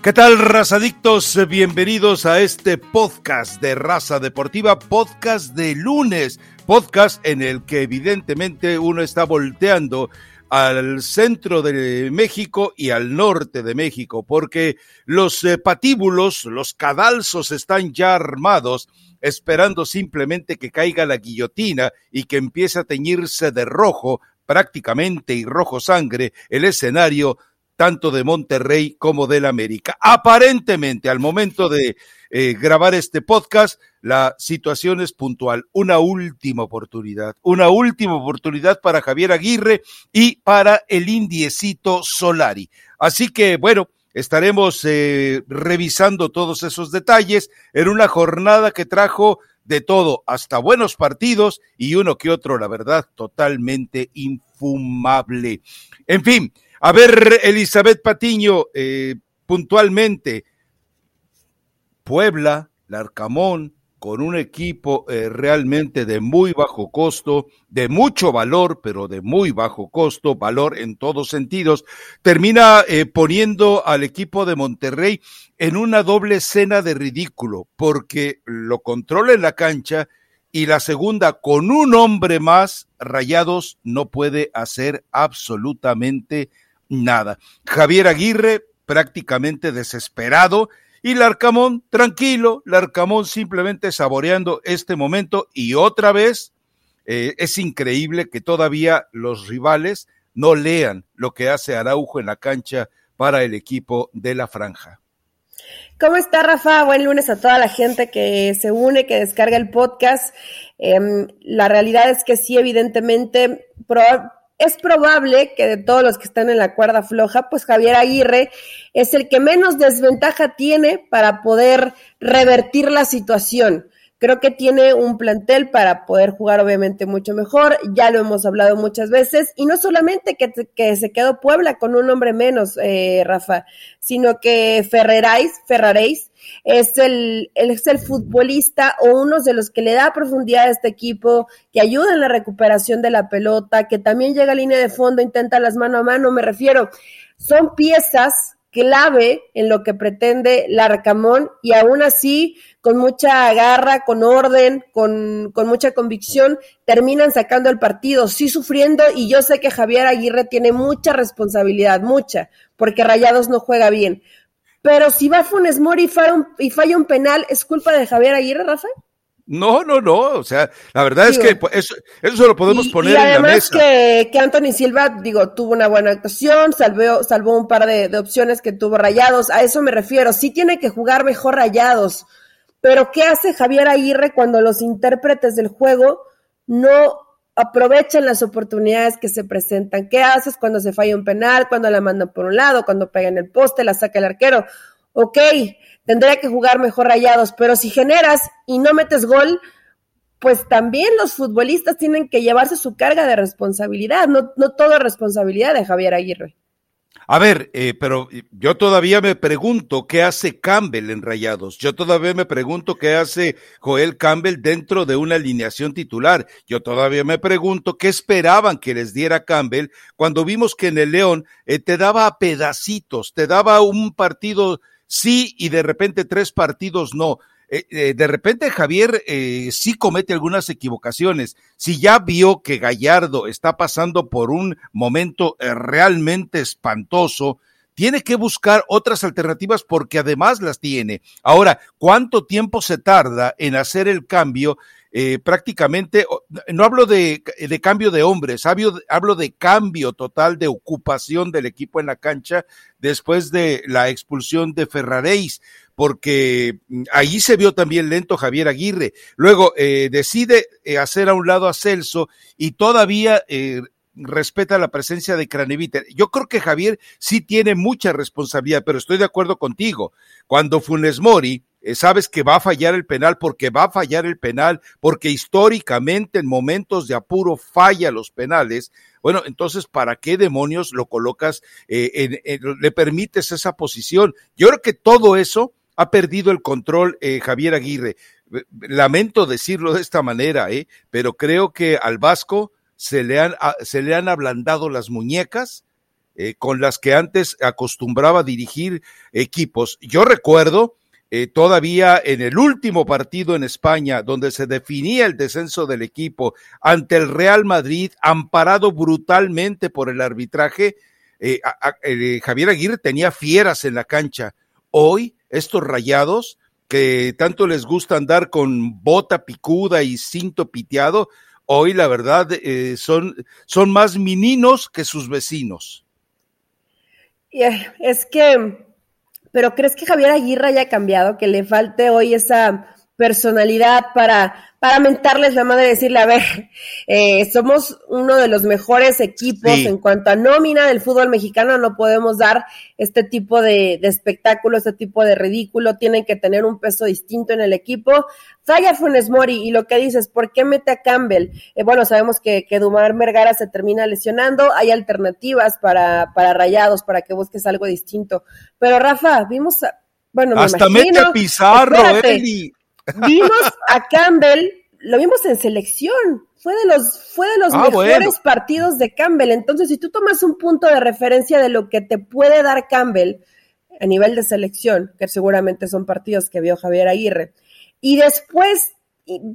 ¿Qué tal, razadictos? Bienvenidos a este podcast de Raza Deportiva, podcast de lunes, podcast en el que evidentemente uno está volteando al centro de México y al norte de México, porque los eh, patíbulos, los cadalzos están ya armados, esperando simplemente que caiga la guillotina y que empiece a teñirse de rojo prácticamente y rojo sangre el escenario tanto de Monterrey como del América. Aparentemente, al momento de eh, grabar este podcast, la situación es puntual. Una última oportunidad, una última oportunidad para Javier Aguirre y para el indiecito Solari. Así que, bueno, estaremos eh, revisando todos esos detalles en una jornada que trajo de todo, hasta buenos partidos y uno que otro, la verdad, totalmente infumable. En fin, a ver, Elizabeth Patiño, eh, puntualmente, Puebla, Larcamón, con un equipo eh, realmente de muy bajo costo, de mucho valor, pero de muy bajo costo, valor en todos sentidos, termina eh, poniendo al equipo de Monterrey en una doble escena de ridículo, porque lo controla en la cancha y la segunda, con un hombre más, Rayados no puede hacer absolutamente nada. Javier Aguirre prácticamente desesperado y Larcamón tranquilo, Larcamón simplemente saboreando este momento y otra vez eh, es increíble que todavía los rivales no lean lo que hace Araujo en la cancha para el equipo de la franja. ¿Cómo está Rafa? Buen lunes a toda la gente que se une, que descarga el podcast. Em, la realidad es que sí, evidentemente, es probable que de todos los que están en la cuerda floja, pues Javier Aguirre es el que menos desventaja tiene para poder revertir la situación. Creo que tiene un plantel para poder jugar obviamente mucho mejor, ya lo hemos hablado muchas veces, y no solamente que, que se quedó Puebla con un hombre menos, eh, Rafa, sino que Ferrerais, Ferraréis es el, es el futbolista o uno de los que le da profundidad a este equipo, que ayuda en la recuperación de la pelota, que también llega a línea de fondo, intenta las mano a mano, me refiero, son piezas clave en lo que pretende Larcamón y aún así, con mucha garra, con orden, con, con, mucha convicción, terminan sacando el partido, sí sufriendo y yo sé que Javier Aguirre tiene mucha responsabilidad, mucha, porque Rayados no juega bien. Pero si va Funes Mori y falla un, y falla un penal, ¿es culpa de Javier Aguirre, Rafael? No, no, no. O sea, la verdad es que eso, eso lo podemos poner en la mesa. Que, que Anthony Silva, digo, tuvo una buena actuación, salvó, salvó un par de, de, opciones que tuvo rayados. A eso me refiero. Sí tiene que jugar mejor rayados. Pero ¿qué hace Javier Aguirre cuando los intérpretes del juego no aprovechan las oportunidades que se presentan? ¿Qué haces cuando se falla un penal, cuando la mandan por un lado, cuando pega en el poste, la saca el arquero? Ok, tendría que jugar mejor rayados, pero si generas y no metes gol, pues también los futbolistas tienen que llevarse su carga de responsabilidad, no, no todo es responsabilidad de Javier Aguirre. A ver, eh, pero yo todavía me pregunto qué hace Campbell en Rayados. Yo todavía me pregunto qué hace Joel Campbell dentro de una alineación titular. Yo todavía me pregunto qué esperaban que les diera Campbell cuando vimos que en el León eh, te daba pedacitos, te daba un partido sí y de repente tres partidos no. Eh, eh, de repente Javier eh, sí comete algunas equivocaciones. Si ya vio que Gallardo está pasando por un momento eh, realmente espantoso, tiene que buscar otras alternativas porque además las tiene. Ahora, ¿cuánto tiempo se tarda en hacer el cambio? Eh, prácticamente, no hablo de, cambio de hombres, hablo, hablo, de cambio total de ocupación del equipo en la cancha después de la expulsión de Ferraréis, porque mm, ahí se vio también lento Javier Aguirre. Luego eh, decide eh, hacer a un lado a Celso y todavía eh, respeta la presencia de Craneviter. Yo creo que Javier sí tiene mucha responsabilidad, pero estoy de acuerdo contigo. Cuando Funes Mori, sabes que va a fallar el penal porque va a fallar el penal, porque históricamente en momentos de apuro falla los penales. Bueno, entonces, ¿para qué demonios lo colocas, eh, le permites esa posición? Yo creo que todo eso ha perdido el control eh, Javier Aguirre. Lamento decirlo de esta manera, eh, pero creo que al Vasco se le han, se le han ablandado las muñecas eh, con las que antes acostumbraba dirigir equipos. Yo recuerdo eh, todavía en el último partido en España, donde se definía el descenso del equipo ante el Real Madrid, amparado brutalmente por el arbitraje, Javier Aguirre tenía fieras en la cancha. Hoy, estos rayados, que tanto les gusta andar con bota picuda y cinto piteado, hoy la verdad son, son más meninos que sus vecinos. Es que pero ¿crees que Javier Aguirre haya cambiado? Que le falte hoy esa personalidad para para mentarles la madre y decirle, a ver, eh, somos uno de los mejores equipos en cuanto a nómina del fútbol mexicano, no podemos dar este tipo de, espectáculo, este tipo de ridículo, tienen que tener un peso distinto en el equipo. Falla Funes Mori, y lo que dices, ¿por qué mete a Campbell? Eh, bueno, sabemos que, que Dumar Mergara se termina lesionando, hay alternativas para, para Rayados, para que busques algo distinto. Pero Rafa, vimos, bueno, me Hasta imagino, mete a Pizarro, Eli. Vimos a Campbell, lo vimos en selección, fue de los, fue de los ah, mejores partidos de Campbell. Entonces, si tú tomas un punto de referencia de lo que te puede dar Campbell a nivel de selección, que seguramente son partidos que vio Javier Aguirre, y después,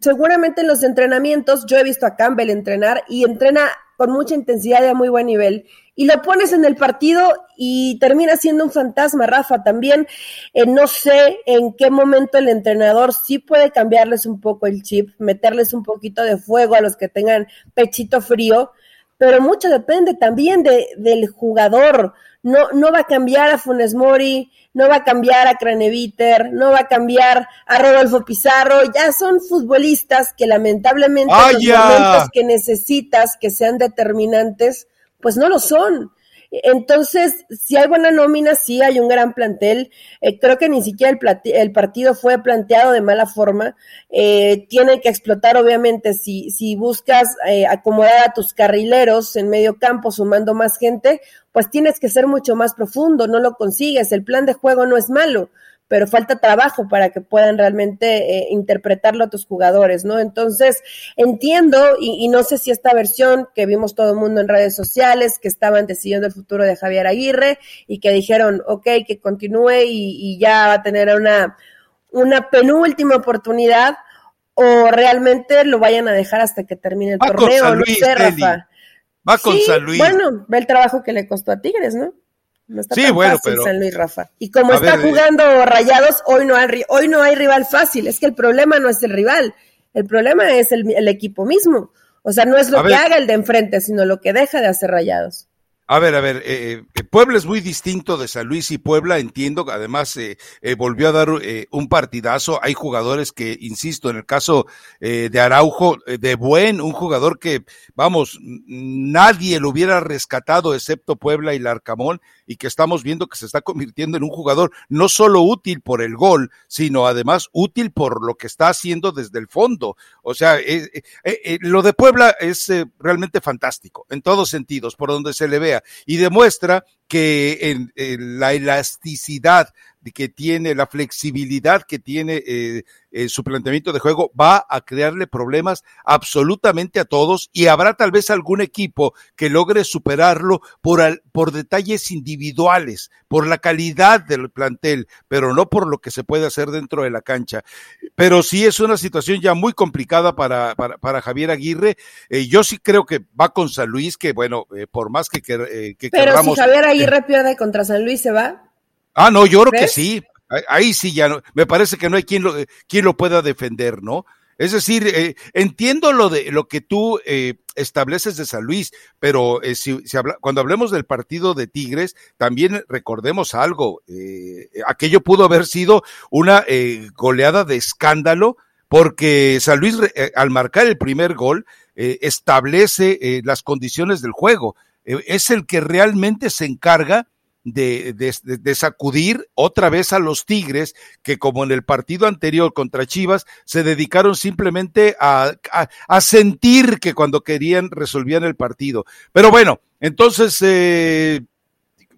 seguramente en los entrenamientos, yo he visto a Campbell entrenar y entrena con mucha intensidad y a muy buen nivel y lo pones en el partido y termina siendo un fantasma, Rafa. También eh, no sé en qué momento el entrenador sí puede cambiarles un poco el chip, meterles un poquito de fuego a los que tengan pechito frío, pero mucho depende también de, del jugador. No, no va a cambiar a Funes Mori, no va a cambiar a Craneviter, no va a cambiar a Rodolfo Pizarro, ya son futbolistas que lamentablemente en los momentos que necesitas que sean determinantes, pues no lo son. Entonces, si hay buena nómina, sí hay un gran plantel. Eh, creo que ni siquiera el, partido fue planteado de mala forma. Eh, tiene que explotar, obviamente, si, si buscas eh, acomodar a tus carrileros en medio campo sumando más gente, pues tienes que ser mucho más profundo, no lo consigues. El plan de juego no es malo pero falta trabajo para que puedan realmente eh, interpretarlo a tus jugadores, ¿no? Entonces, entiendo, y, no sé si esta versión que vimos todo el mundo en redes sociales, que estaban decidiendo el futuro de Javier Aguirre y que dijeron, ok, que continúe y, ya va a tener una, una penúltima oportunidad, o realmente lo vayan a dejar hasta que termine el torneo, no sé, Rafa. Va con San Luis. Bueno, ve el trabajo que le costó a Tigres, ¿no? No está sí, bueno, pero, San Luis Rafa. Y como está jugando Rayados, hoy no, hay, hoy no hay rival fácil. Es que el problema no es el rival, el problema es el, equipo mismo. O sea, no es lo que haga el de enfrente, sino lo que deja de hacer Rayados. A ver, a ver, eh, eh, Puebla es muy distinto de San Luis y Puebla, entiendo, además eh, volvió a dar un partidazo. Hay jugadores que, insisto, en el caso de Araujo, de buen, un jugador que, vamos, nadie lo hubiera rescatado excepto Puebla y Larcamón, y que estamos viendo que se está convirtiendo en un jugador no solo útil por el gol, sino además útil por lo que está haciendo desde el fondo. O sea, lo de Puebla es realmente fantástico, en todos sentidos, por donde se le vea y demuestra que en, la elasticidad que tiene, la flexibilidad que tiene eh, eh, su planteamiento de juego, va a crearle problemas absolutamente a todos y habrá tal vez algún equipo que logre superarlo por, por detalles individuales, por la calidad del plantel, pero no por lo que se puede hacer dentro de la cancha. Pero sí es una situación ya muy complicada para, para, para Javier Aguirre. Eh, yo sí creo que va con San Luis, que bueno, por más que, que, que Pero si Javier Aguirre pierde contra San Luis, ¿se va? Ah, no, yo creo que sí. Ahí sí ya no, me parece que no hay quien lo, quien lo pueda defender, ¿no? Es decir, eh, entiendo lo de lo que tú eh, estableces de San Luis, pero eh, si, habla, cuando hablemos del partido de Tigres, también recordemos algo. aquello pudo haber sido una goleada de escándalo, porque San Luis, al marcar el primer gol, establece las condiciones del juego. es el que realmente se encarga de, de, sacudir otra vez a los Tigres, que como en el partido anterior contra Chivas, se dedicaron simplemente a, a, sentir que cuando querían resolvían el partido. Pero bueno, entonces eh,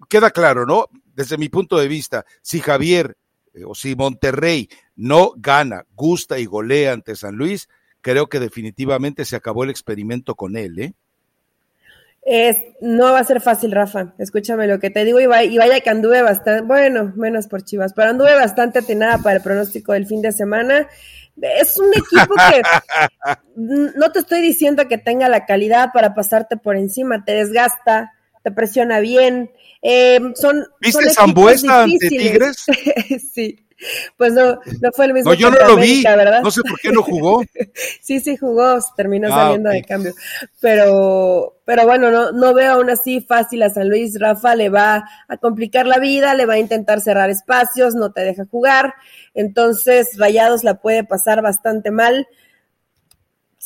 queda claro, ¿no? Desde mi punto de vista, si Javier eh, o si Monterrey no gana, gusta y golea ante San Luis, creo que definitivamente se acabó el experimento con él, ¿eh? Es, no va a ser fácil, Rafa. Escúchame lo que te digo y, vaya que anduve bastante, bueno, menos por Chivas, pero anduve bastante atenada para el pronóstico del fin de semana. Es un equipo que no te estoy diciendo que tenga la calidad para pasarte por encima, te desgasta, te presiona bien. Eh, son, ¿Viste Zambuesa ante Tigres? sí. Pues no, no fue el mismo. No, yo no lo vi, ¿verdad? no sé por qué no jugó. sí, sí jugó, terminó ah, saliendo de cambio. Pero, pero bueno, no, no veo aún así fácil a San Luis. Rafa le va a complicar la vida, le va a intentar cerrar espacios, no te deja jugar. Entonces, Rayados la puede pasar bastante mal.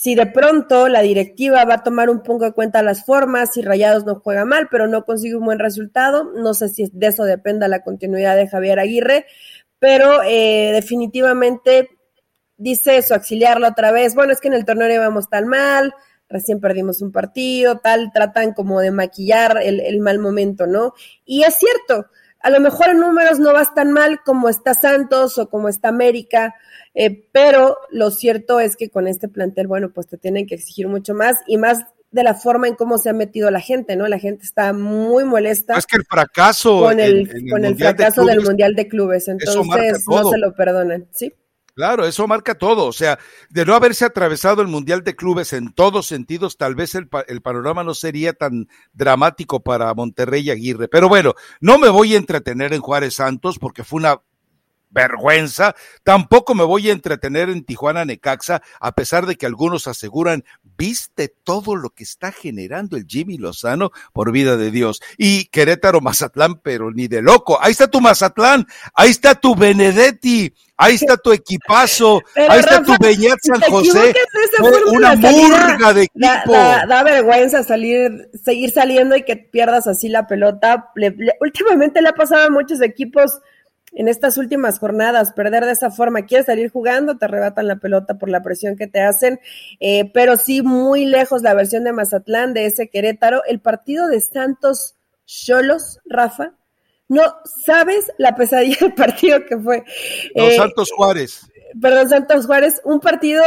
Si de pronto la directiva va a tomar un poco de cuenta las formas, si Rayados no juega mal, pero no consigue un buen resultado, no sé si de eso dependa la continuidad de Javier Aguirre, pero eh, definitivamente dice su auxiliarlo otra vez, bueno, es que en el torneo íbamos tan mal, recién perdimos un partido, tal, tratan como de maquillar el, el, mal momento, ¿no? Y es cierto, a lo mejor en números no vas tan mal como está Santos o como está América, eh, pero lo cierto es que con este plantel, bueno, pues te tienen que exigir mucho más y más de la forma en cómo se ha metido la gente, ¿no? La gente está muy molesta. Es que el fracaso. Con el, con el fracaso del Mundial de Clubes, entonces no se lo perdonan, ¿sí? Claro, eso marca todo. O sea, de no haberse atravesado el Mundial de Clubes en todos sentidos, tal vez el, el, panorama no sería tan dramático para Monterrey y Aguirre. Pero bueno, no me voy a entretener en Juárez Santos porque fue una vergüenza. Tampoco me voy a entretener en Tijuana Necaxa, a pesar de que algunos aseguran, viste todo lo que está generando el Jimmy Lozano, por vida de Dios. Y Querétaro Mazatlán, pero ni de loco. Ahí está tu Mazatlán, ahí está tu Benedetti, ahí está tu equipazo, ahí está tu Beñat San José. Una murga de equipo. Da, vergüenza salir, seguir saliendo y que pierdas así la pelota. últimamente le ha pasado a muchos equipos en estas últimas jornadas, perder de esa forma. Quieres salir jugando, te arrebatan la pelota por la presión que te hacen, eh, pero sí muy lejos la versión de Mazatlán, de ese Querétaro. El partido de Santos Cholos, Rafa, no sabes la pesadilla del partido que fue. Los eh, Santos Juárez. Perdón, Santos Juárez, un partido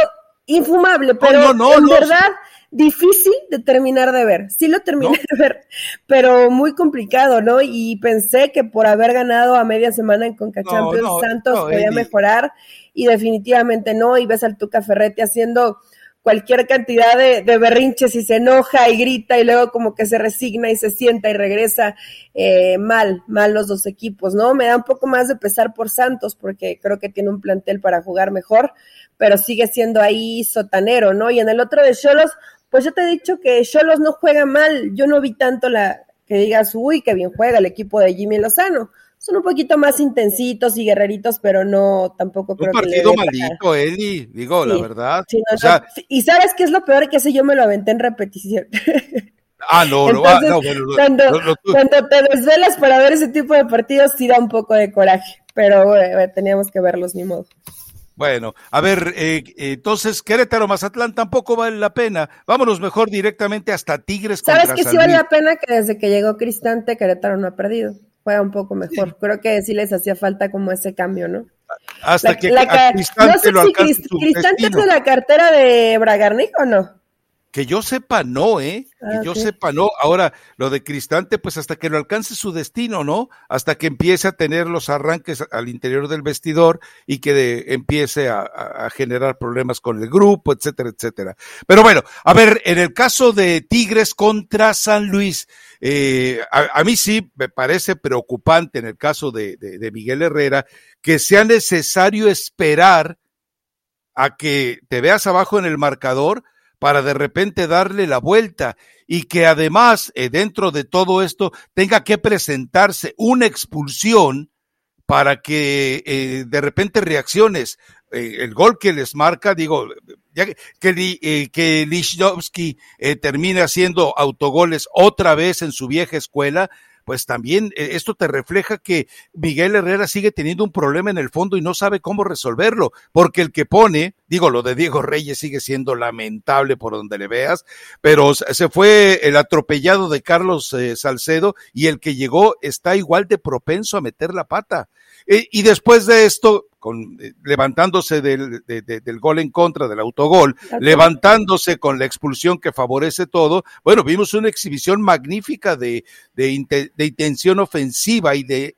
infumable, pero en verdad difícil de terminar de ver. Sí lo terminé de ver, pero muy complicado, ¿no? Y pensé que por haber ganado a media semana en Conca Champions Santos podía mejorar y definitivamente no. Y ves al Tuca Ferretti haciendo cualquier cantidad de, berrinches y se enoja y grita y luego como que se resigna y se sienta y regresa eh, mal, mal los dos equipos, ¿no? Me da un poco más de pesar por Santos porque creo que tiene un plantel para jugar mejor, pero sigue siendo ahí sotanero, ¿no? Y en el otro de Cholos, pues yo te he dicho que Cholos no juega mal, yo no vi tanto la que digas, uy, que bien juega el equipo de Jimmy Lozano. Son un poquito más intensitos y guerreritos, pero no tampoco creo un partido maldito, Eli, digo, la verdad. y sabes qué es lo peor que ese yo me lo aventé en repetición. Ah, no, no, ah, no, bueno, cuando, cuando, te desvelas para ver ese tipo de partidos, sí da un poco de coraje, pero teníamos que verlos, ni modo. Bueno, a ver, eh, entonces Querétaro Mazatlán tampoco vale la pena. Vámonos mejor directamente hasta Tigres. ¿Sabes que sí vale la pena que desde que llegó Cristante Querétaro no ha perdido? Juega un poco mejor. Creo que sí les hacía falta como ese cambio, ¿no? Hasta que Cristante no sé si Cristante es de la cartera de Bragarnik o no. Que yo sepa, no, ¿eh? que yo sepa, no. Ahora, lo de Cristante, pues hasta que lo alcance su destino, ¿no? Hasta que empiece a tener los arranques al interior del vestidor y que empiece a, generar problemas con el grupo, etcétera, etcétera. Pero bueno, a ver, en el caso de Tigres contra San Luis, eh, a, mí sí me parece preocupante en el caso de, de Miguel Herrera que sea necesario esperar a que te veas abajo en el marcador para de repente darle la vuelta y que además eh, dentro de todo esto tenga que presentarse una expulsión para que eh, de repente reacciones. Eh, el gol que les marca, digo, ya que, que Lichnowsky termine haciendo autogoles otra vez en su vieja escuela, pues también eh, esto te refleja que Miguel Herrera sigue teniendo un problema en el fondo y no sabe cómo resolverlo, porque el que pone, digo, lo de Diego Reyes sigue siendo lamentable por donde le veas, pero se fue el atropellado de Carlos eh, Salcedo y el que llegó está igual de propenso a meter la pata. Eh, y después de esto, con, eh, levantándose del, del, gol en contra, del autogol, levantándose con la expulsión que favorece todo, bueno, vimos una exhibición magnífica de, de, intención ofensiva y de,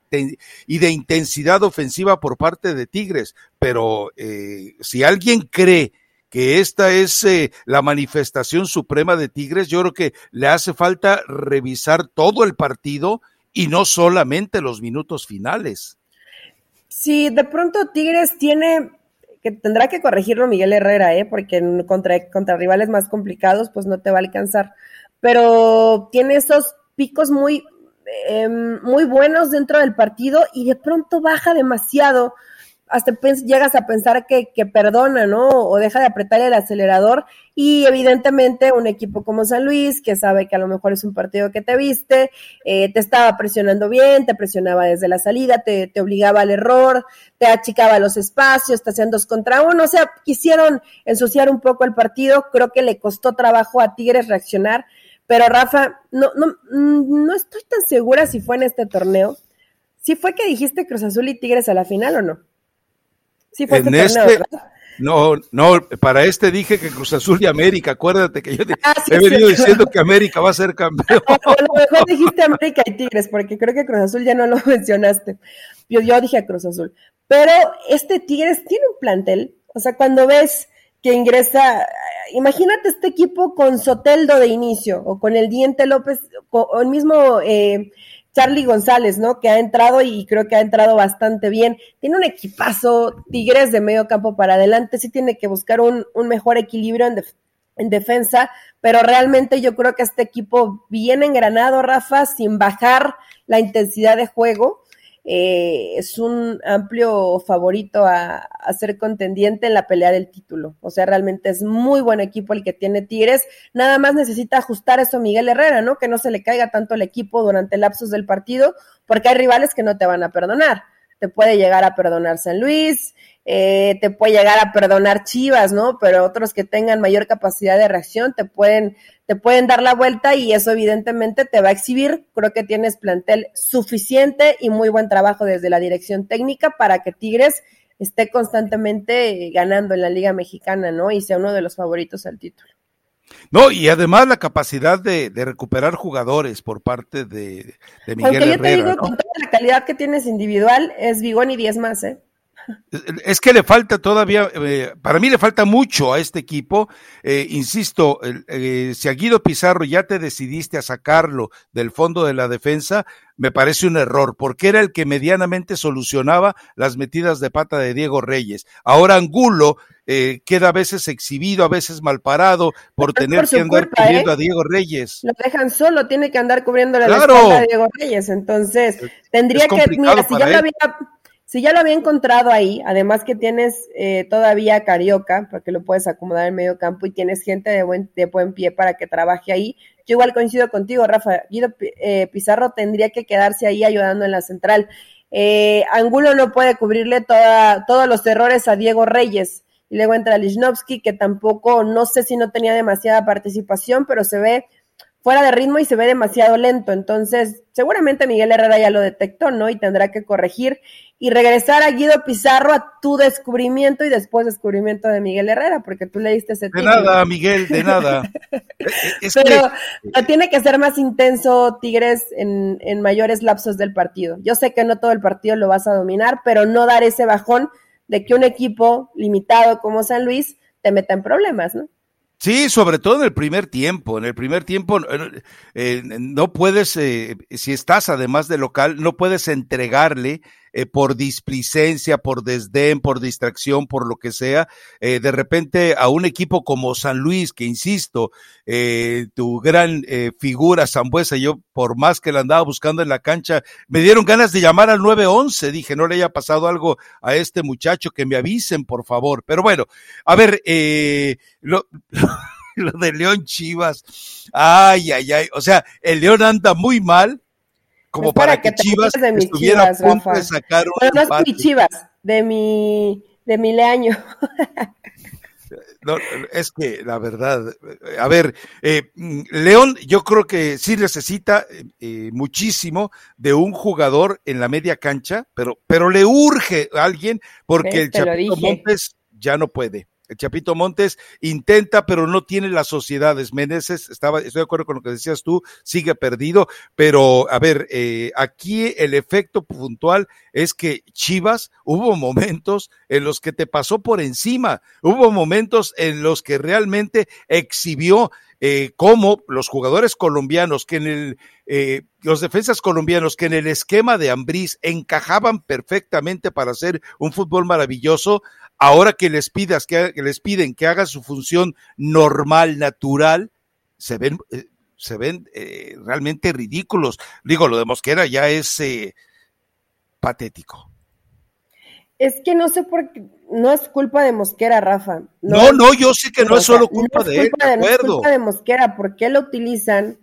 y de intensidad ofensiva por parte de Tigres. Pero eh, si alguien cree que esta es eh, la manifestación suprema de Tigres, yo creo que le hace falta revisar todo el partido y no solamente los minutos finales. Sí, de pronto Tigres tiene que tendrá que corregirlo Miguel Herrera, ¿eh? porque contra, contra rivales más complicados pues no te va a alcanzar. Pero tiene esos picos muy, em, muy buenos dentro del partido y de pronto baja demasiado hasta llegas a pensar que, que, perdona, ¿no? O deja de apretar el acelerador. Y evidentemente un equipo como San Luis, que sabe que a lo mejor es un partido que te viste, eh, te estaba presionando bien, te presionaba desde la salida, te, te, obligaba al error, te achicaba los espacios, te hacían dos contra uno. O sea, quisieron ensuciar un poco el partido. Creo que le costó trabajo a Tigres reaccionar. Pero Rafa, no, no, no estoy tan segura si fue en este torneo. Si fue que dijiste Cruz Azul y Tigres a la final o no. Sí, fue en este, no, no, para este dije que Cruz Azul y América, acuérdate que yo ah, he venido diciendo que América va a ser campeón. A lo mejor dijiste América y Tigres, porque creo que Cruz Azul ya no lo mencionaste. Yo, yo dije a Cruz Azul. Pero este Tigres tiene un plantel, o sea, cuando ves que ingresa, imagínate este equipo con Soteldo de inicio, o con el Diente López, o el mismo eh, Charlie González, ¿no? Que ha entrado y creo que ha entrado bastante bien. Tiene un equipazo, Tigres de medio campo para adelante, sí tiene que buscar un, un mejor equilibrio en, en, defensa, pero realmente yo creo que este equipo viene engranado, Rafa, sin bajar la intensidad de juego. Eh, es un amplio favorito a, ser contendiente en la pelea del título. O sea, realmente es muy buen equipo el que tiene Tigres. Nada más necesita ajustar eso Miguel Herrera, ¿no? Que no se le caiga tanto el equipo durante el del partido, porque hay rivales que no te van a perdonar. Te puede llegar a perdonar San Luis, eh, te puede llegar a perdonar Chivas, ¿no? Pero otros que tengan mayor capacidad de reacción te pueden, te pueden dar la vuelta y eso evidentemente te va a exhibir. Creo que tienes plantel suficiente y muy buen trabajo desde la dirección técnica para que Tigres esté constantemente ganando en la Liga Mexicana, ¿no? Y sea uno de los favoritos al título. No, y además la capacidad de, recuperar jugadores por parte de, de Miguel Aunque yo te digo, con toda la calidad que tienes individual, es Bigón y 10 más, ¿eh? Es que le falta todavía, eh, para mí le falta mucho a este equipo. Eh, insisto, eh, si a Guido Pizarro ya te decidiste a sacarlo del fondo de la defensa, me parece un error, porque era el que medianamente solucionaba las metidas de pata de Diego Reyes. Ahora Angulo queda a veces exhibido, a veces mal parado, por tener que andar cubriendo a Diego Reyes. Lo dejan solo, tiene que andar cubriendo la espalda de Diego Reyes. Entonces, tendría que, mira, si ya lo había si ya lo había encontrado ahí, además que tienes eh, todavía Carioca, porque lo puedes acomodar en medio campo y tienes gente de buen, de buen pie para que trabaje ahí. Yo igual coincido contigo, Rafa. Guido eh, Pizarro tendría que quedarse ahí ayudando en la central. Eh, Angulo no puede cubrirle toda, todos los errores a Diego Reyes. Y luego entra Lichnowsky, que tampoco, no sé si no tenía demasiada participación, pero se ve fuera de ritmo y se ve demasiado lento. Entonces, seguramente Miguel Herrera ya lo detectó, ¿no? Y tendrá que corregir y regresar a Guido Pizarro a tu descubrimiento y después descubrimiento de Miguel Herrera, porque tú le diste ese De nada, Miguel, de nada. Pero tiene que ser más intenso Tigres en, en mayores lapsos del partido. Yo sé que no todo el partido lo vas a dominar, pero no dar ese bajón de que un equipo limitado como San Luis te meta en problemas, ¿no? Sí, sobre todo en el primer tiempo. En el primer tiempo eh, no puedes, eh, si estás además de local, no puedes entregarle eh, por displicencia, por desdén, por distracción, por lo que sea, eh, de repente a un equipo como San Luis, que insisto, eh, tu gran figura Zambuesa, yo por más que la andaba buscando en la cancha, me dieron ganas de llamar al 911, dije, no le haya pasado algo a este muchacho, que me avisen, por favor. Pero bueno, a ver, lo, lo de León Chivas, ay, ay, ay, o sea, el León anda muy mal, como para, que, Chivas de estuviera a punto de sacar un no es mi Chivas, de mi, de mi leaño. No, es que la verdad, a ver, eh, León yo creo que sí necesita eh, muchísimo de un jugador en la media cancha, pero, pero le urge a alguien porque el Chapito Montes ya no puede. El Chapito Montes intenta, pero no tiene las sociedades. Meneses, estaba, estoy de acuerdo con lo que decías tú, sigue perdido, pero a ver, eh, aquí el efecto puntual es que Chivas hubo momentos en los que te pasó por encima, hubo momentos en los que realmente exhibió eh, como los jugadores colombianos que en el, eh, los defensas colombianos que en el esquema de Ambriz encajaban perfectamente para hacer un fútbol maravilloso, ahora que les pidas que, les piden que hagan su función normal, natural, se ven, eh, se ven eh, realmente ridículos. Digo, lo de Mosquera ya es eh, patético. Es que no sé por qué, no es culpa de Mosquera, Rafa. No, no, yo sé que no es solo culpa de él, de, No es culpa de Mosquera, ¿por qué lo utilizan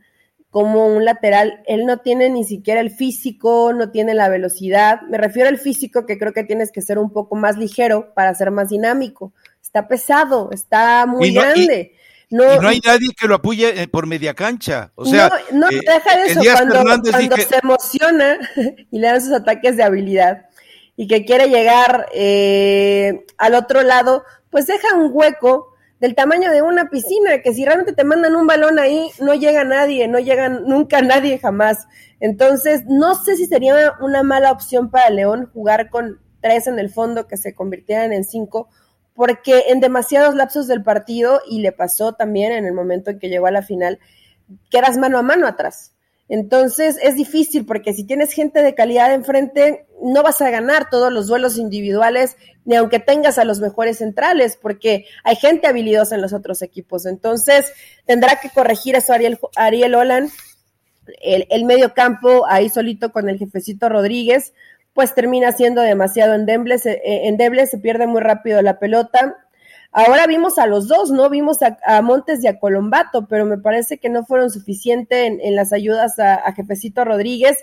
como un lateral? Él no tiene ni siquiera el físico, no tiene la velocidad. Me refiero al físico, que creo que tienes que ser un poco más ligero para ser más dinámico. Está pesado, está muy grande. No, y no hay nadie que lo apoye eh, por media cancha. O sea, no, no eh, deja de eso. Cuando, cuando se emociona y le dan sus ataques de habilidad y que quiere llegar eh, al otro lado, pues deja un hueco del tamaño de una piscina, que si realmente te mandan un balón ahí, no llega nadie, no llega nunca nadie jamás. Entonces, no sé si sería una mala opción para León jugar con tres en el fondo que se convirtieran en cinco, porque en demasiados lapsos del partido, y le pasó también en el momento en que llegó a la final, quedas mano a mano atrás. Entonces es difícil porque si tienes gente de calidad enfrente, no vas a ganar todos los duelos individuales, ni aunque tengas a los mejores centrales, porque hay gente habilidosa en los otros equipos. Entonces tendrá que corregir eso Ariel, Ariel Olan, el, medio campo ahí solito con el jefecito Rodríguez, pues termina siendo demasiado endeble, se, eh, endeble, se pierde muy rápido la pelota, Ahora vimos a los dos, ¿no? Vimos a, Montes y a Colombato, pero me parece que no fueron suficientes en, las ayudas a, Jefecito Rodríguez.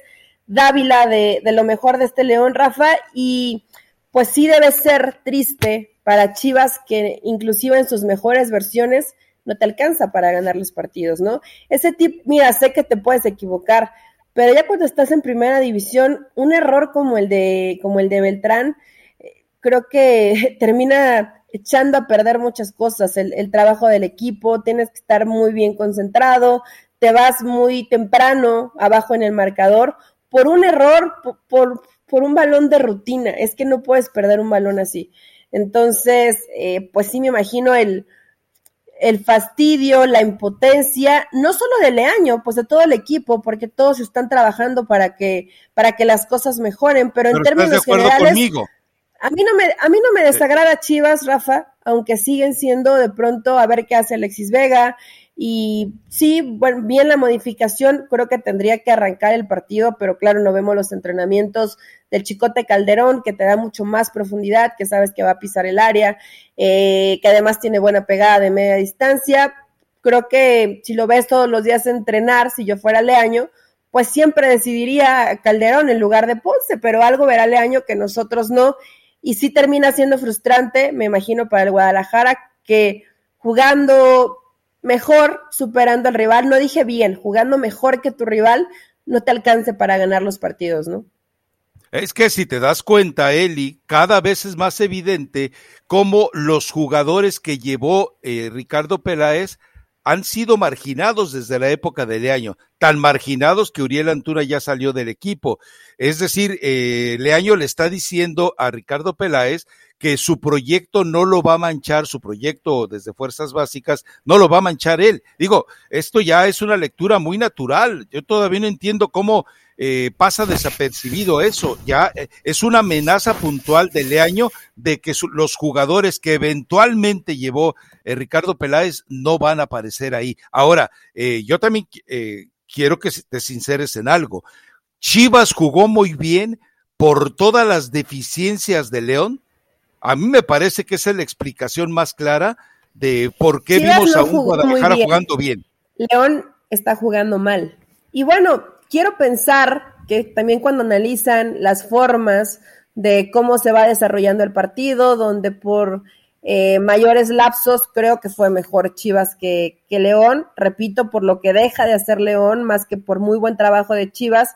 Dávila de, de, lo mejor de este León, Rafa, y pues sí debe ser triste para Chivas que inclusive en sus mejores versiones no te alcanza para ganar los partidos, ¿no? Ese tipo, mira, sé que te puedes equivocar, pero ya cuando estás en primera división, un error como el de, como el de Beltrán, eh, creo que termina echando a perder muchas cosas, el, trabajo del equipo, tienes que estar muy bien concentrado, te vas muy temprano abajo en el marcador por un error, por, por, un balón de rutina, es que no puedes perder un balón así. Entonces, eh, pues sí me imagino el, el fastidio, la impotencia, no solo de Leaño, pues de todo el equipo, porque todos están trabajando para que, para que las cosas mejoren, pero, en términos generales, conmigo. A mí no me, a mí no me desagrada Chivas, Rafa, aunque siguen siendo de pronto a ver qué hace Alexis Vega. Y sí, bueno, bien la modificación, creo que tendría que arrancar el partido, pero claro, no vemos los entrenamientos del Chicote Calderón, que te da mucho más profundidad, que sabes que va a pisar el área, eh, que además tiene buena pegada de media distancia. Creo que si lo ves todos los días entrenar, si yo fuera Leaño, pues siempre decidiría Calderón en lugar de Ponce, pero algo verá Leaño que nosotros no y sí termina siendo frustrante, me imagino, para el Guadalajara, que jugando mejor, superando al rival, no dije bien, jugando mejor que tu rival, no te alcance para ganar los partidos, ¿no? Es que si te das cuenta, Eli, cada vez es más evidente cómo los jugadores que llevó eh, Ricardo Peláez han sido marginados desde la época de año, tan marginados que Uriel Antuna ya salió del equipo. Es decir, eh, Leaño le está diciendo a Ricardo Peláez que su proyecto no lo va a manchar, su proyecto desde Fuerzas Básicas no lo va a manchar él. Digo, esto ya es una lectura muy natural. Yo todavía no entiendo cómo eh, pasa desapercibido eso. Ya eh, es una amenaza puntual de Leaño de que los jugadores que eventualmente llevó eh, Ricardo Peláez no van a aparecer ahí. Ahora, yo también quiero que te sinceres en algo. Chivas jugó muy bien por todas las deficiencias de León. A mí me parece que esa es la explicación más clara de por qué vimos a un Guadalajara jugando bien. León está jugando mal. Y bueno, quiero pensar que también cuando analizan las formas de cómo se va desarrollando el partido, donde por eh, mayores lapsos, creo que fue mejor Chivas que, que León, repito, por lo que deja de hacer León, más que por muy buen trabajo de Chivas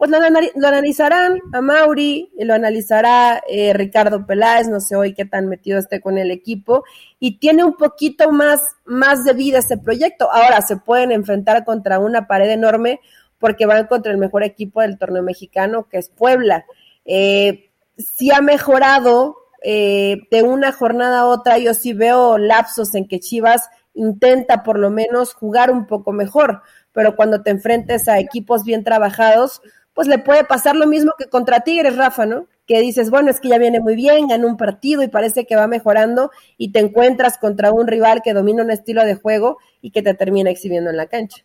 pues lo, analizarán a Mauri, lo analizará eh, Ricardo Peláez, no sé hoy qué tan metido esté con el equipo, y tiene un poquito más, más de vida este proyecto. Ahora se pueden enfrentar contra una pared enorme porque van contra el mejor equipo del torneo mexicano, que es Puebla. Eh, si ha mejorado eh, de una jornada a otra, yo sí veo lapsos en que Chivas intenta por lo menos jugar un poco mejor, pero cuando te enfrentes a equipos bien trabajados, pues le puede pasar lo mismo que contra Tigres, Rafa, ¿no? Que dices, bueno, es que ya viene muy bien, ganó un partido y parece que va mejorando y te encuentras contra un rival que domina un estilo de juego y que te termina exhibiendo en la cancha.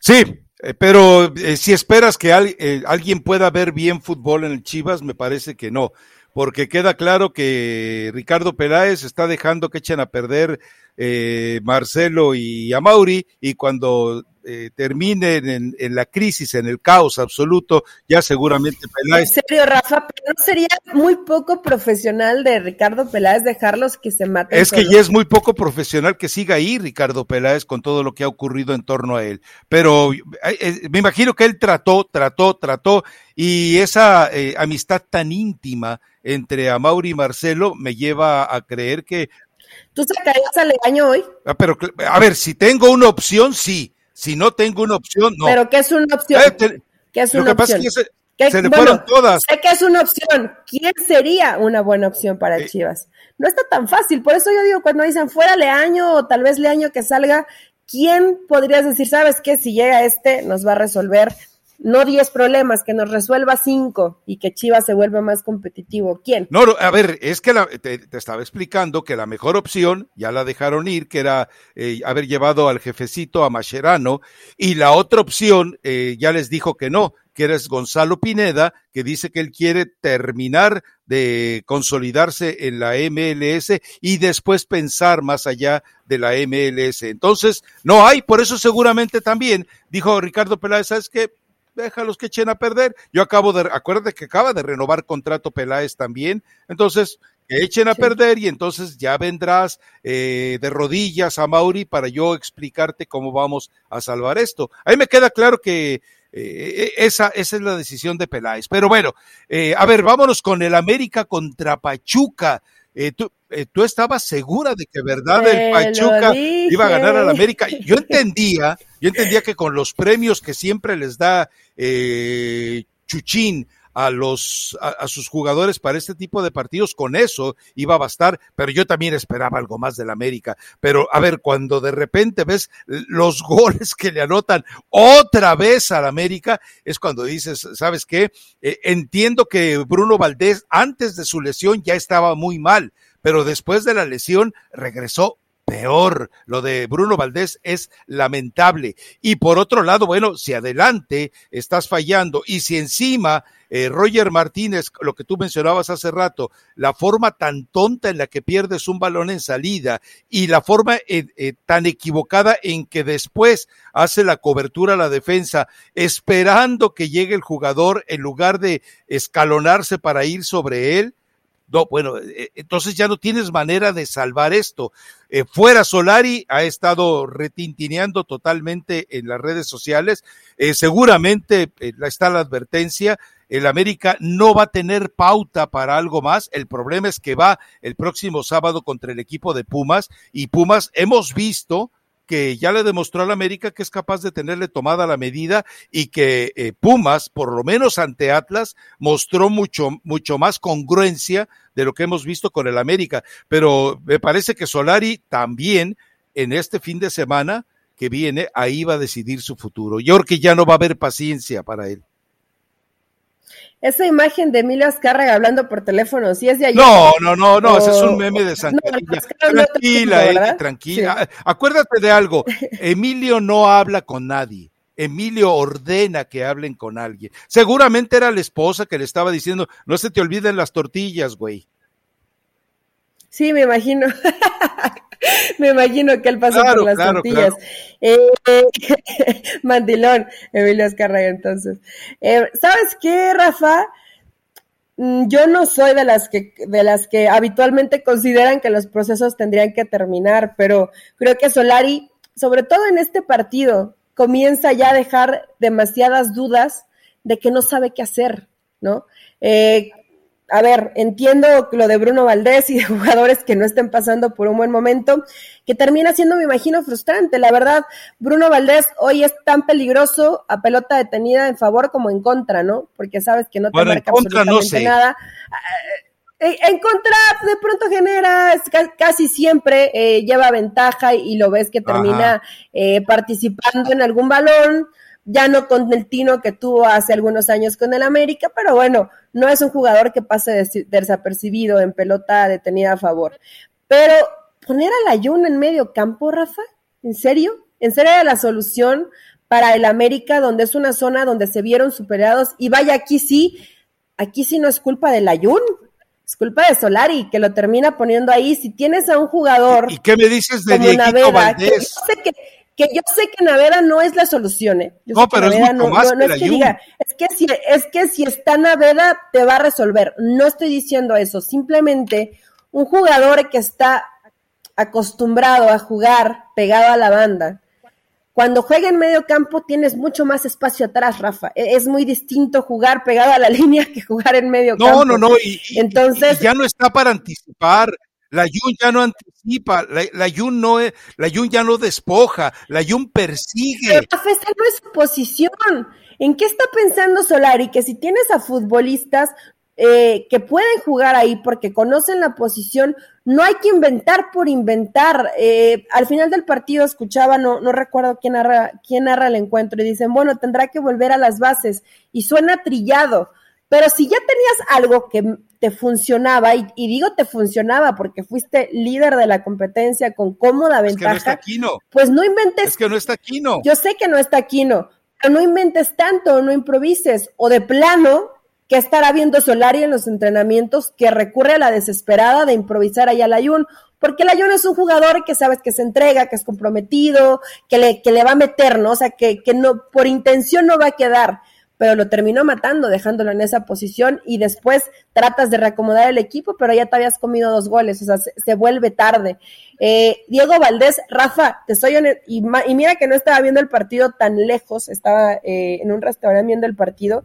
Sí, eh, pero eh, si esperas que eh, alguien pueda ver bien fútbol en el Chivas, me parece que no, porque queda claro que Ricardo Peláez está dejando que echen a perder Marcelo y a Mauri y cuando eh, terminen en, la crisis, en el caos absoluto, ya seguramente Peláez. En serio, Rafa, pero sería muy poco profesional de Ricardo Peláez dejarlos que se maten. Es que ya es muy poco profesional que siga ahí Ricardo Peláez con todo lo que ha ocurrido en torno a él. Pero eh, eh, me imagino que él trató, trató, trató, y esa amistad tan íntima entre Amauri y Marcelo me lleva a creer que ¿Tú sacarías al legaño hoy? Ah, pero, a ver, si tengo una opción, sí. Si no tengo una opción, no. Pero ¿qué es una opción? ¿Qué es una lo que opción? pasa es que se, le fueron todas. Sé que es una opción. ¿Quién sería una buena opción para eh. Chivas? No está tan fácil. Por eso yo digo, cuando dicen fuera Leaño o tal vez Leaño que salga, ¿quién podrías decir, sabes qué? Si llega este, nos va a resolver no 10 problemas, que nos resuelva 5 y que Chivas se vuelva más competitivo. ¿Quién? No, a ver, es que te, estaba explicando que la mejor opción, ya la dejaron ir, que era eh, haber llevado al jefecito a Mascherano, y la otra opción eh, ya les dijo que no, que eres Gonzalo Pineda, que dice que él quiere terminar de consolidarse en la MLS y después pensar más allá de la MLS. Entonces, no hay, por eso seguramente también, dijo Ricardo Peláez, ¿sabes qué? Déjalos que echen a perder. Yo acabo de, acuérdate que acaba de renovar contrato Peláez también, entonces que echen a perder y entonces ya vendrás eh, de rodillas a Mauri para yo explicarte cómo vamos a salvar esto. Ahí me queda claro que eh, esa, esa es la decisión de Peláez. Pero bueno, eh, a ver, vámonos con el América contra Pachuca. tú, tú estabas segura de que verdad el Pachuca iba a ganar al América. Yo entendía, yo entendía que con los premios que siempre les da eh, Chuchín a los a, sus jugadores para este tipo de partidos, con eso iba a bastar, pero yo también esperaba algo más del América. Pero a ver, cuando de repente ves los goles que le anotan otra vez al América, es cuando dices, ¿sabes qué? Eh, entiendo que Bruno Valdés antes de su lesión ya estaba muy mal, pero después de la lesión regresó peor. Lo de Bruno Valdés es lamentable. Y por otro lado, bueno, si adelante estás fallando y si encima eh, Roger Martínez, lo que tú mencionabas hace rato, la forma tan tonta en la que pierdes un balón en salida y la forma eh, eh, tan equivocada en que después hace la cobertura a la defensa, esperando que llegue el jugador en lugar de escalonarse para ir sobre él, no, bueno, eh, entonces ya no tienes manera de salvar esto. Eh, fuera Solari ha estado retintineando totalmente en las redes sociales. Eh, seguramente está la advertencia. El América no va a tener pauta para algo más. El problema es que va el próximo sábado contra el equipo de Pumas y Pumas hemos visto que ya le demostró al América que es capaz de tenerle tomada la medida y que eh, Pumas, por lo menos ante Atlas, mostró mucho, mucho más congruencia de lo que hemos visto con el América. Pero me parece que Solari también en este fin de semana que viene, ahí va a decidir su futuro. Yo que ya no va a haber paciencia para él esa imagen de Emilio Azcárraga hablando por teléfono, ¿sí es de ayer? No, no, no, no, ese es un meme de Santa tranquila, tranquila. Acuérdate de algo, Emilio no habla con nadie. Emilio ordena que hablen con alguien. Seguramente era la esposa que le estaba diciendo, no se te olviden las tortillas, güey. Sí, me imagino. me imagino que él pasó por las tortillas. Eh, mandilón, Emilio Azcárraga, entonces. Eh, ¿Sabes qué, Rafa? mm, yo no soy de las que de las que habitualmente consideran que los procesos tendrían que terminar, pero creo que Solari, sobre todo en este partido, comienza ya a dejar demasiadas dudas de que no sabe qué hacer, ¿no? Eh, a ver, entiendo lo de Bruno Valdés y de jugadores que no estén pasando por un buen momento, que termina siendo, me imagino, frustrante. La verdad, Bruno Valdés hoy es tan peligroso a pelota detenida en favor como en contra, ¿no? Porque sabes que no te marca absolutamente nada. Eh, en contra, de pronto genera, casi siempre eh, lleva ventaja y, lo ves que termina eh, participando en algún balón ya no con el tino que tuvo hace algunos años con el América, pero bueno, no es un jugador que pase desapercibido en pelota detenida a favor. Pero poner a la Jun en medio campo, Rafa, ¿en serio? ¿En serio era la solución para el América, donde es una zona donde se vieron superados? Y vaya, aquí sí, aquí sí no es culpa de la Jun, es culpa de Solari, que lo termina poniendo ahí. Si tienes a un jugador. ¿Y qué me dices de Diego Valdés? Que, que yo sé que Naveda no es la solución, ¿eh? no, pero es mucho más no, es que diga, es que si es que si está Naveda te va a resolver. No estoy diciendo eso, simplemente un jugador que está acostumbrado a jugar pegado a la banda. Cuando juega en medio campo tienes mucho más espacio atrás, Rafa. E, es muy distinto jugar pegado a la línea que jugar en medio campo. No, no, no. Y, Entonces, ya no está para anticipar. La Jun ya no anticipa, la, la no es, la Jun ya no despoja, la Jun persigue. Pero no es su posición. ¿En qué está pensando Solari? Que si tienes a futbolistas eh, que pueden jugar ahí porque conocen la posición, no hay que inventar por inventar. Eh, al final del partido escuchaba, no, no recuerdo quién narra, quién narra el encuentro, y dicen, bueno, tendrá que volver a las bases. Y suena trillado. Pero si ya tenías algo que te funcionaba, y, digo te funcionaba porque fuiste líder de la competencia con cómoda ventaja, pues no inventes. Es que no está Aquino. Yo sé que no está Aquino, pero no inventes tanto, no improvises. O de plano, que estará viendo Solari en los entrenamientos que recurre a la desesperada de improvisar ahí al Ayun, porque el Ayun es un jugador que sabes que se entrega, que es comprometido, que le, que le va a meter, ¿no? O sea, que, que no, por intención no va a quedar pero lo terminó matando, dejándolo en esa posición y después tratas de reacomodar el equipo, pero ya te habías comido dos goles, o sea, se, vuelve tarde. Eh, Diego Valdés, Rafa, te soy y, y, mira que no estaba viendo el partido tan lejos, estaba eh, en un restaurante viendo el partido,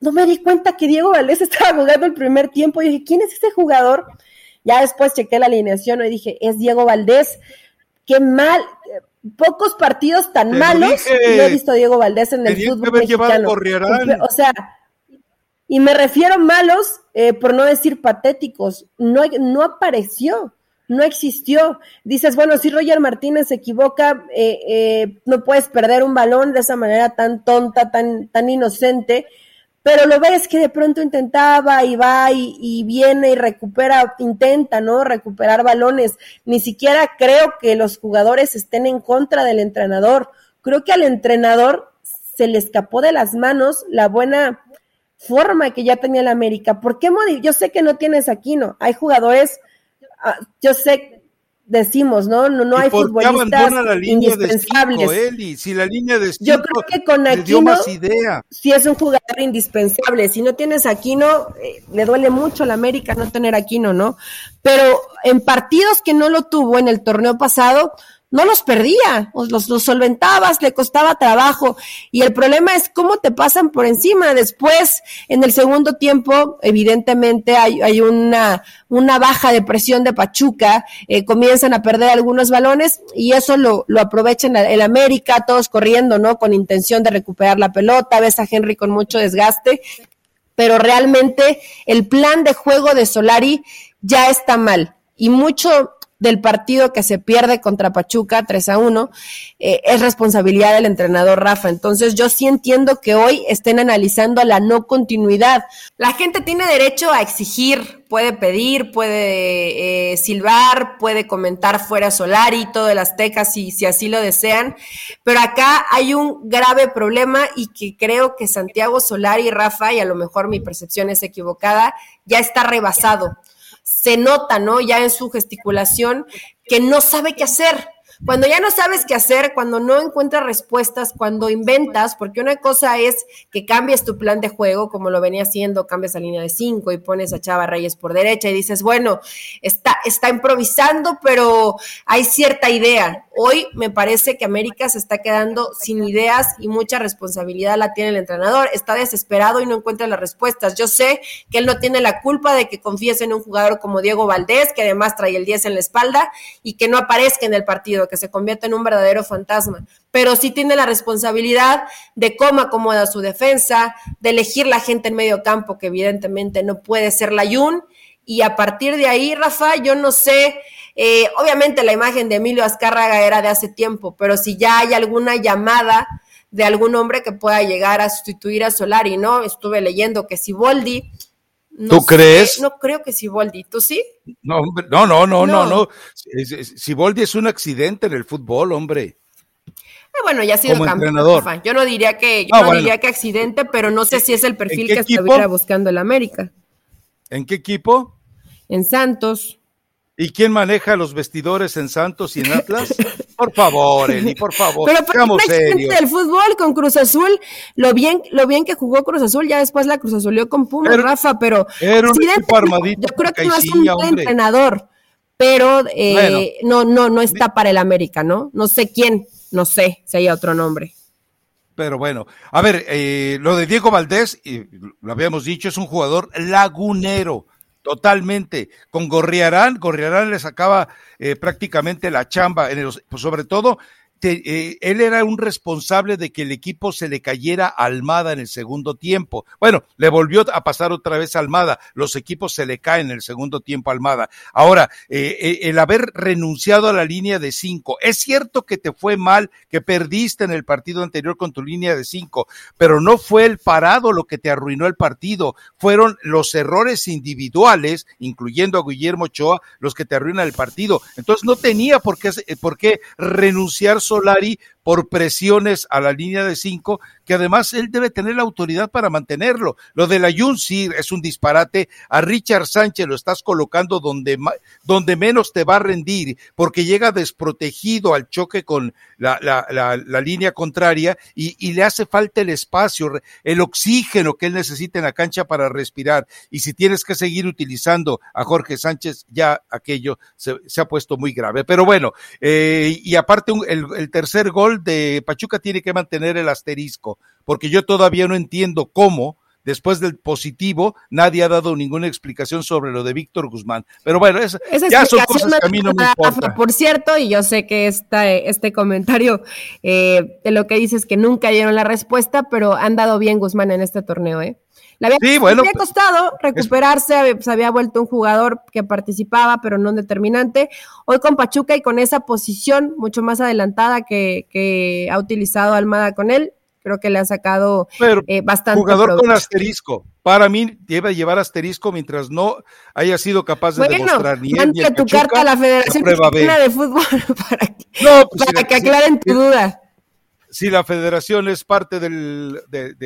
no me di cuenta que Diego Valdés estaba jugando el primer tiempo y dije, ¿quién es ese jugador? Ya después chequé la alineación y dije, es Diego Valdés. Qué mal, pocos partidos tan malos he visto a Diego Valdés en el fútbol mexicano. O sea, y me refiero malos eh, por no decir patéticos. No, no apareció, no existió. Dices, bueno, si Roger Martínez se equivoca, eh, eh, no puedes perder un balón de esa manera tan tonta, tan, tan inocente pero lo ves que de pronto intentaba y va y, viene y recupera, intenta, ¿no? Recuperar balones. Ni siquiera creo que los jugadores estén en contra del entrenador. Creo que al entrenador se le escapó de las manos la buena forma que ya tenía el América. ¿Por qué Yo sé que no tienes aquí, ¿no? Hay jugadores, ah, yo sé decimos, ¿no? No, no hay futbolistas indispensables. Si la línea de Yo creo que con Aquino si es un jugador indispensable. Si no tienes Aquino, eh, le duele mucho a la América no tener Aquino, ¿no? Pero en partidos que no lo tuvo en el torneo pasado, no los perdía, los, solventabas, le costaba trabajo. Y el problema es cómo te pasan por encima. Después, en el segundo tiempo, evidentemente hay, hay una, una baja de presión de Pachuca, eh, comienzan a perder algunos balones y eso lo, lo aprovechan el América, todos corriendo, ¿no? Con intención de recuperar la pelota, ves a Henry con mucho desgaste, pero realmente el plan de juego de Solari ya está mal. Y mucho, del partido que se pierde contra Pachuca 3 a 1 eh, es responsabilidad del entrenador Rafa. Entonces yo sí entiendo que hoy estén analizando la no continuidad. La gente tiene derecho a exigir, puede pedir, puede eh, silbar, puede comentar fuera Solari, todo el Azteca si, si así lo desean, pero acá hay un grave problema y que creo que Santiago Solari, Rafa, y a lo mejor mi percepción es equivocada, ya está rebasado se nota, ¿no? Ya en su gesticulación que no sabe qué hacer. Cuando ya no sabes qué hacer, cuando no encuentras respuestas, cuando inventas, porque una cosa es que cambies tu plan de juego, como lo venía haciendo, cambias a línea de cinco y pones a Chava Reyes por derecha y dices, bueno, está, está improvisando, pero hay cierta idea. Hoy me parece que América se está quedando sin ideas y mucha responsabilidad la tiene el entrenador. Está desesperado y no encuentra las respuestas. Yo sé que él no tiene la culpa de que confíes en un jugador como Diego Valdés, que además trae el 10 en la espalda y que no aparezca en el partido, que se convierta en un verdadero fantasma. Pero sí tiene la responsabilidad de cómo acomoda su defensa, de elegir la gente en medio campo, que evidentemente no puede ser la Yun. Y a partir de ahí, Rafa, yo no sé eh, obviamente la imagen de Emilio Azcárraga era de hace tiempo, pero si ya hay alguna llamada de algún hombre que pueda llegar a sustituir a Solari, ¿no? Estuve leyendo que Siboldi. No ¿Tú crees? No creo que Siboldi, ¿tú sí? No, no, no, no, no, no. Siboldi es un accidente en el fútbol, hombre. Ah, bueno, ya ha sido campeón. Yo no diría que, yo no, diría que accidente, pero no sé si es el perfil que estuviera buscando el América. ¿En qué equipo? En Santos. ¿Y quién maneja los vestidores en Santos y en Atlas? Por favor, Eli, por favor. Pero seamos serios. del fútbol con Cruz Azul, lo bien, lo bien que jugó Cruz Azul, ya después la Cruz Azulió con Puma, Rafa, pero era un equipo armadito yo creo que no es un entrenador, pero eh, no, no, no está para el América, ¿no? No sé quién, no sé si hay otro nombre. Pero bueno, a ver, eh, lo de Diego Valdés, y lo habíamos dicho, es un jugador lagunero Totalmente. Con Gorriarán, Gorriarán le sacaba eh, prácticamente la chamba, en pues sobre todo eh, él era un responsable de que el equipo se le cayera a Almada en el segundo tiempo. Bueno, le volvió a pasar otra vez a Almada. Los equipos se le caen en el segundo tiempo a Almada. Ahora, eh, eh, el haber renunciado a la línea de cinco, es cierto que te fue mal, que perdiste en el partido anterior con tu línea de cinco, pero no fue el parado lo que te arruinó el partido. Fueron los errores individuales, incluyendo a Guillermo Ochoa, los que te arruinan el partido. Entonces no tenía por qué, por qué renunciar Solari por presiones a la línea de cinco, que además él debe tener la autoridad para mantenerlo. Lo de la Jun es un disparate. A Richard Sánchez lo estás colocando donde, donde menos te va a rendir, porque llega desprotegido al choque con la, la, la, línea contraria y, y, le hace falta el espacio, el oxígeno que él necesita en la cancha para respirar. Y si tienes que seguir utilizando a Jorge Sánchez, ya aquello se, se ha puesto muy grave. Pero bueno, eh, y aparte el, el tercer gol de Pachuca tiene que mantener el asterisco, porque yo todavía no entiendo cómo, después del positivo, nadie ha dado ninguna explicación sobre lo de Víctor Guzmán. Pero bueno, ya son cosas que a mí no me importan. Por cierto, y yo sé que esta, este comentario eh, de lo que dices que nunca dieron la respuesta, pero han dado bien Guzmán en este torneo, ¿eh? Le había, sí, bueno, había pues, costado recuperarse, se había vuelto un jugador que participaba, pero no determinante. Hoy con Pachuca y con esa posición mucho más adelantada que, que ha utilizado Almada con él, creo que le ha sacado eh, bastante. Jugador con asterisco. Para mí debe llevar asterisco mientras no haya sido capaz de demostrar ni él ni tu carta a la Federación de Fútbol para que, pues, para que aclaren tu duda si la federación es parte del, del,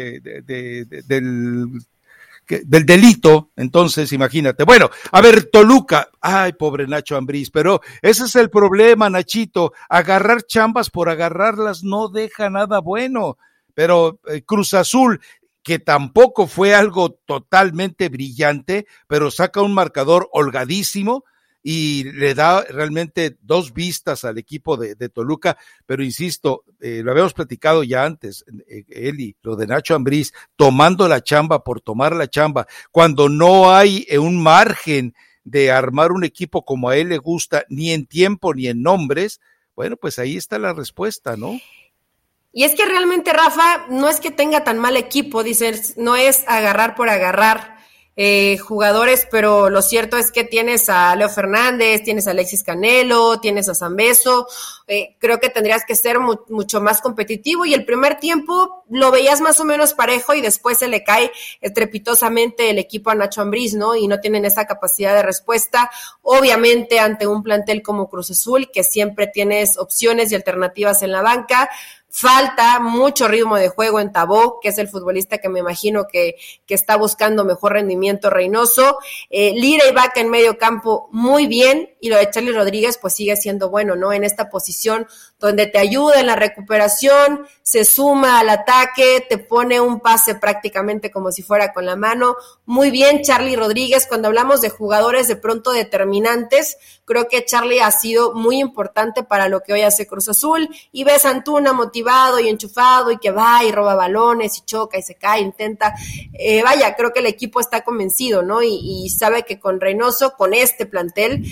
del delito, entonces imagínate. Bueno, a ver, Toluca, ay, pobre Nacho Ambriz, pero ese es el problema, Nachito, agarrar chambas por agarrarlas no deja nada bueno. Pero eh, Cruz Azul, que tampoco fue algo totalmente brillante, pero saca un marcador holgadísimo, y le da realmente dos vistas al equipo de, Toluca, pero insisto, eh, lo habíamos platicado ya antes, eh, Eli, lo de Nacho Ambriz, tomando la chamba por tomar la chamba, cuando no hay eh, un margen de armar un equipo como a él le gusta, ni en tiempo ni en nombres, bueno, pues ahí está la respuesta, ¿no? Y es que realmente Rafa no es que tenga tan mal equipo, dices, no es agarrar por agarrar eh, jugadores, pero lo cierto es que tienes a Leo Fernández, tienes a Alexis Canelo, tienes a Zambeso, eh, creo que tendrías que ser mucho más competitivo y el primer tiempo lo veías más o menos parejo y después se le cae estrepitosamente el equipo a Nacho Ambriz, ¿no? Y no tienen esa capacidad de respuesta, obviamente ante un plantel como Cruz Azul, que siempre tienes opciones y alternativas en la banca, Falta mucho ritmo de juego en Tabó, que es el futbolista que me imagino que, que está buscando mejor rendimiento Reynoso. Eh, Lira y Vaca en medio campo muy bien y lo de Charlie Rodríguez pues sigue siendo bueno, ¿no? En esta posición donde te ayuda en la recuperación, se suma al ataque, te pone un pase prácticamente como si fuera con la mano. Muy bien Charlie Rodríguez, cuando hablamos de jugadores de pronto determinantes, creo que Charlie ha sido muy importante para lo que hoy hace Cruz Azul y ves a Antuna motivado y enchufado y que va y roba balones y choca y se cae, intenta. Eh, vaya, creo que el equipo está convencido, ¿no? Y, y sabe que con Reynoso, con este plantel,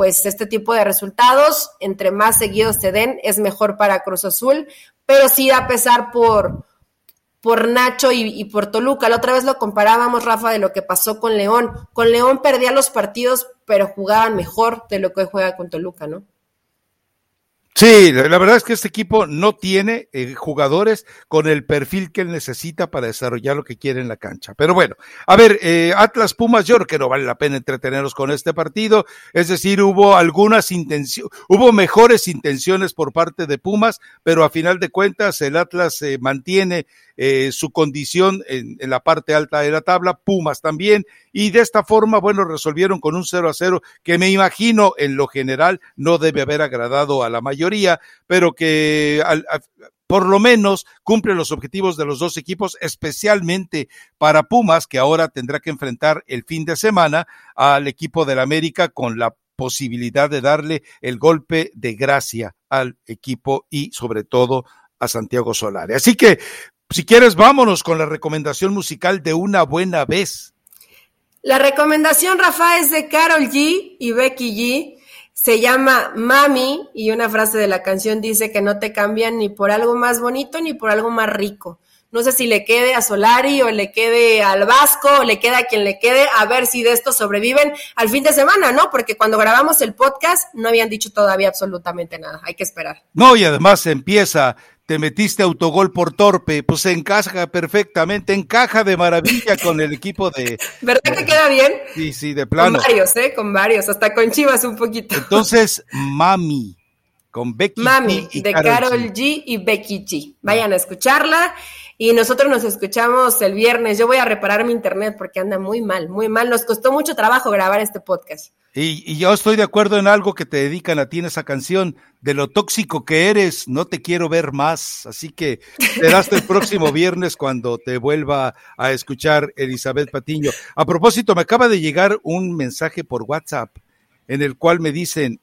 pues este tipo de resultados, entre más seguidos se den, es mejor para Cruz Azul, pero sí da pesar por, por Nacho y, y, por Toluca. La otra vez lo comparábamos, Rafa, de lo que pasó con León. Con León perdía los partidos, pero jugaban mejor de lo que juega con Toluca, ¿no? Sí, la verdad es que este equipo no tiene eh, jugadores con el perfil que él necesita para desarrollar lo que quiere en la cancha. Pero bueno, a ver, eh, Atlas Pumas, yo creo que no vale la pena entretenernos con este partido. Es decir, hubo algunas intenciones, hubo mejores intenciones por parte de Pumas, pero a final de cuentas el Atlas se mantiene eh, su condición en, en, la parte alta de la tabla, Pumas también, y de esta forma, bueno, resolvieron con un 0 a 0 que me imagino en lo general no debe haber agradado a la mayoría, pero que al, por lo menos cumple los objetivos de los dos equipos, especialmente para Pumas, que ahora tendrá que enfrentar el fin de semana al equipo del América con la posibilidad de darle el golpe de gracia al equipo y sobre todo a Santiago Solari. Así que si quieres, vámonos con la recomendación musical de una buena vez. La recomendación, Rafa, es de Carol G y Becky G. Se llama Mami y una frase de la canción dice que no te cambian ni por algo más bonito ni por algo más rico. No sé si le quede a Solari o le quede al Vasco o le queda a quien le quede, a ver si de esto sobreviven al fin de semana, ¿no? Porque cuando grabamos el podcast no habían dicho todavía absolutamente nada. Hay que esperar. No, y además empieza te metiste autogol por torpe, pues se encaja perfectamente, encaja de maravilla con el equipo de... ¿Verdad que queda bien? Sí, sí, de plano. Con varios, ¿eh? Con varios, hasta con Chivas un poquito. Entonces, Mami, con Becky Mami, G y de Carol G. G y Becky G. Vayan a escucharla y nosotros nos escuchamos el viernes. Yo voy a reparar mi internet porque anda muy mal, muy mal. Nos costó mucho trabajo grabar este podcast. Y, y, yo estoy de acuerdo en algo que te dedican a ti en esa canción, de lo tóxico que eres, no te quiero ver más. Así que te hasta el próximo viernes cuando te vuelva a escuchar Elizabeth Patiño. A propósito, me acaba de llegar un mensaje por WhatsApp en el cual me dicen,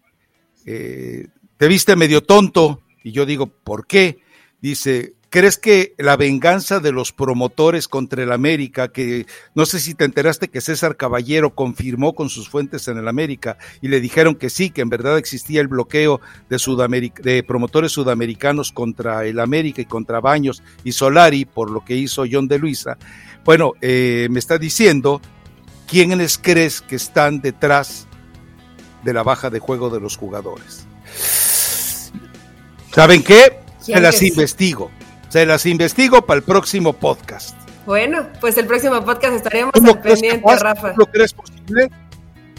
eh, te viste medio tonto. Y yo digo, ¿por qué? Dice, ¿Crees que la venganza de los promotores contra el América, que no sé si te enteraste que César Caballero confirmó con sus fuentes en el América y le dijeron que sí, que en verdad existía el bloqueo de, Sudameric de promotores sudamericanos contra el América y contra Baños y Solari por lo que hizo John de Luisa? Bueno, eh, me está diciendo quiénes crees que están detrás de la baja de juego de los jugadores. ¿Saben qué? Se las investigo. Se las investigo para el próximo podcast. Bueno, pues el próximo podcast estaremos al pendiente, capaz, Rafa. ¿Lo crees posible?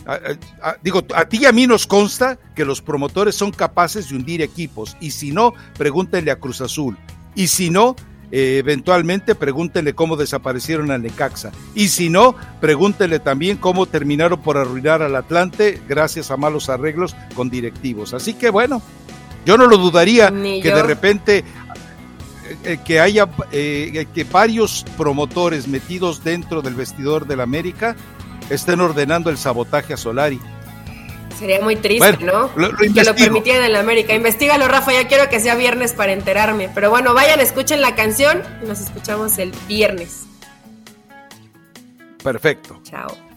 A, a, a, digo, a ti y a mí nos consta que los promotores son capaces de hundir equipos. Y si no, pregúntenle a Cruz Azul. Y si no, eh, eventualmente pregúntenle cómo desaparecieron a Necaxa. Y si no, pregúntenle también cómo terminaron por arruinar al Atlante gracias a malos arreglos con directivos. Así que bueno, yo no lo dudaría Ni que yo. de repente que haya eh, que varios promotores metidos dentro del vestidor del América estén ordenando el sabotaje a Solari. Sería muy triste, Bueno, ¿no? lo- lo que lo permitieran en la América. Investígalo, Rafa, ya quiero que sea viernes para enterarme. Pero bueno, vayan, escuchen la canción y nos escuchamos el viernes. Perfecto. Chao.